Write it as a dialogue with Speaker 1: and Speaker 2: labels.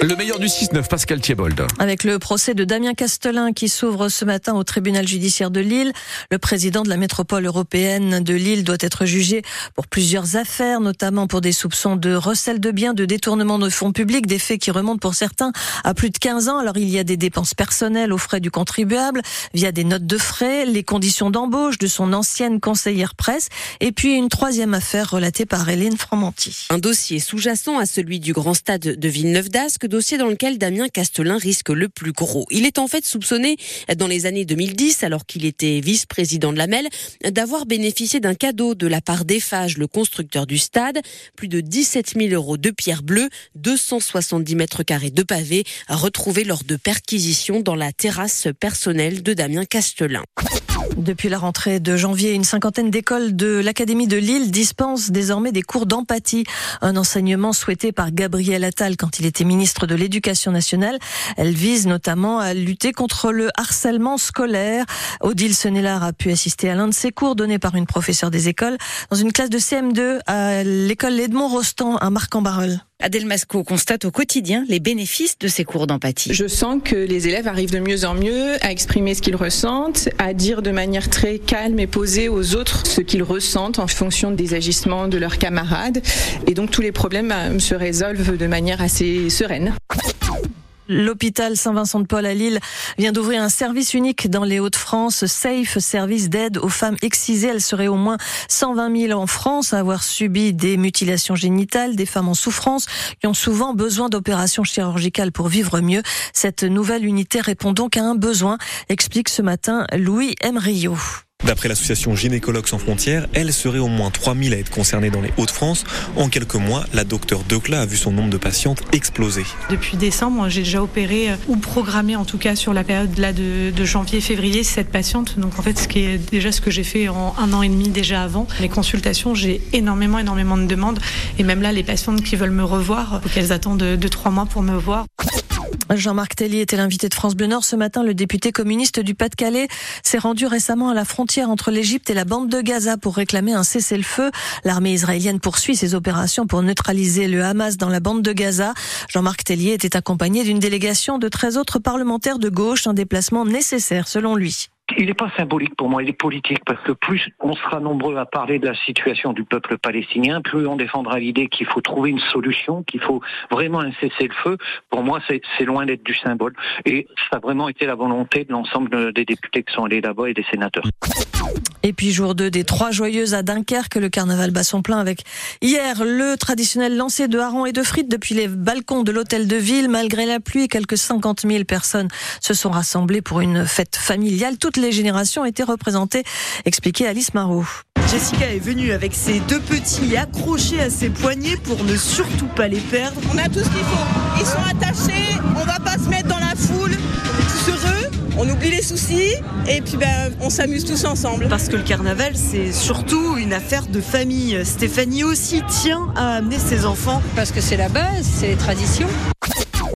Speaker 1: Le meilleur du 6-9, Pascal Thiebold.
Speaker 2: Avec le procès de Damien Castelin qui s'ouvre ce matin au tribunal judiciaire de Lille, le président de la métropole européenne de Lille doit être jugé pour plusieurs affaires, notamment pour des soupçons de recel de biens, de détournement de fonds publics, des faits qui remontent pour certains à plus de 15 ans. Alors il y a des dépenses personnelles aux frais du contribuable via des notes de frais, les conditions d'embauche de son ancienne conseillère presse et puis une troisième affaire relatée par Hélène Fromanti.
Speaker 3: Un dossier sous-jacent à celui du grand stade de Dossier dans lequel Damien Castelin risque le plus gros. Il est en fait soupçonné dans les années 2010, alors qu'il était vice-président de la MEL, d'avoir bénéficié d'un cadeau de la part d'Eiffage, le constructeur du stade, plus de 17 000 euros de pierre bleue, 270 mètres carrés de pavés, retrouvés lors de perquisitions dans la terrasse personnelle de Damien Castelin.
Speaker 2: Depuis la rentrée de janvier, une cinquantaine d'écoles de l'Académie de Lille dispensent désormais des cours d'empathie, un enseignement souhaité par Gabriel Attal quand il était ministre de l'Éducation nationale. Elle vise notamment à lutter contre le harcèlement scolaire. Odile Senelard a pu assister à l'un de ces cours donnés par une professeure des écoles dans une classe de CM2 à l'école Edmond Rostand à Marc-en-Barœul.
Speaker 4: Adèle Masco constate au quotidien les bénéfices de ces cours d'empathie.
Speaker 5: Je sens que les élèves arrivent de mieux en mieux à exprimer ce qu'ils ressentent, à dire de manière très calme et posée aux autres ce qu'ils ressentent en fonction des agissements de leurs camarades. Et donc tous les problèmes euh, se résolvent de manière assez sereine.
Speaker 2: L'hôpital Saint-Vincent-de-Paul à Lille vient d'ouvrir un service unique dans les Hauts-de-France, Safe, service d'aide aux femmes excisées. Elles seraient au moins 120 000 en France à avoir subi des mutilations génitales, des femmes en souffrance qui ont souvent besoin d'opérations chirurgicales pour vivre mieux. Cette nouvelle unité répond donc à un besoin, explique ce matin Louis Emrio.
Speaker 6: D'après l'association Gynécologues sans frontières, elle serait au moins 3000 à être concernées dans les Hauts-de-France. En quelques mois, la docteure Decla a vu son nombre de patientes exploser.
Speaker 7: Depuis décembre, j'ai déjà opéré euh, ou programmé en tout cas sur la période là de, janvier-février cette patiente. Donc en fait, ce qui est déjà ce que j'ai fait en un an et demi déjà avant. Les consultations, j'ai énormément, énormément de demandes. Et même là, les patientes qui veulent me revoir, qu'elles attendent de, de trois mois pour me voir.
Speaker 2: Jean-Marc Tellier était l'invité de France Bleu Nord ce matin. Le député communiste du Pas-de-Calais s'est rendu récemment à la frontière entre l'Égypte et la bande de Gaza pour réclamer un cessez-le-feu. L'armée israélienne poursuit ses opérations pour neutraliser le Hamas dans la bande de Gaza. Jean-Marc Tellier était accompagné d'une délégation de 13 autres parlementaires de gauche, un déplacement nécessaire selon lui
Speaker 8: il n'est pas symbolique pour moi, il est politique, parce que plus on sera nombreux à parler de la situation du peuple palestinien, plus on défendra l'idée qu'il faut trouver une solution, qu'il faut vraiment un cessez-le-feu. Pour moi, c'est loin d'être du symbole. Et ça a vraiment été la volonté de l'ensemble des députés qui sont allés là-bas et des sénateurs.
Speaker 2: Et puis jour 2 des Trois Joyeuses à Dunkerque, le carnaval bat son plein avec hier le traditionnel lancer de harengs et de frites depuis les balcons de l'hôtel de ville. Malgré la pluie, quelques 50 000 personnes se sont rassemblées pour une fête familiale. Toutes les générations étaient représentées, expliquait Alice Marot.
Speaker 9: Jessica est venue avec ses deux petits accrochés à ses poignets pour ne surtout pas les perdre.
Speaker 10: On a tout ce qu'il faut. Ils sont attachés, on va pas se mettre dans la foule. On oublie les soucis et puis ben, on s'amuse tous ensemble.
Speaker 9: Parce que le carnaval, c'est surtout une affaire de famille. Stéphanie aussi tient à amener ses enfants.
Speaker 11: Parce que c'est la base, c'est les traditions.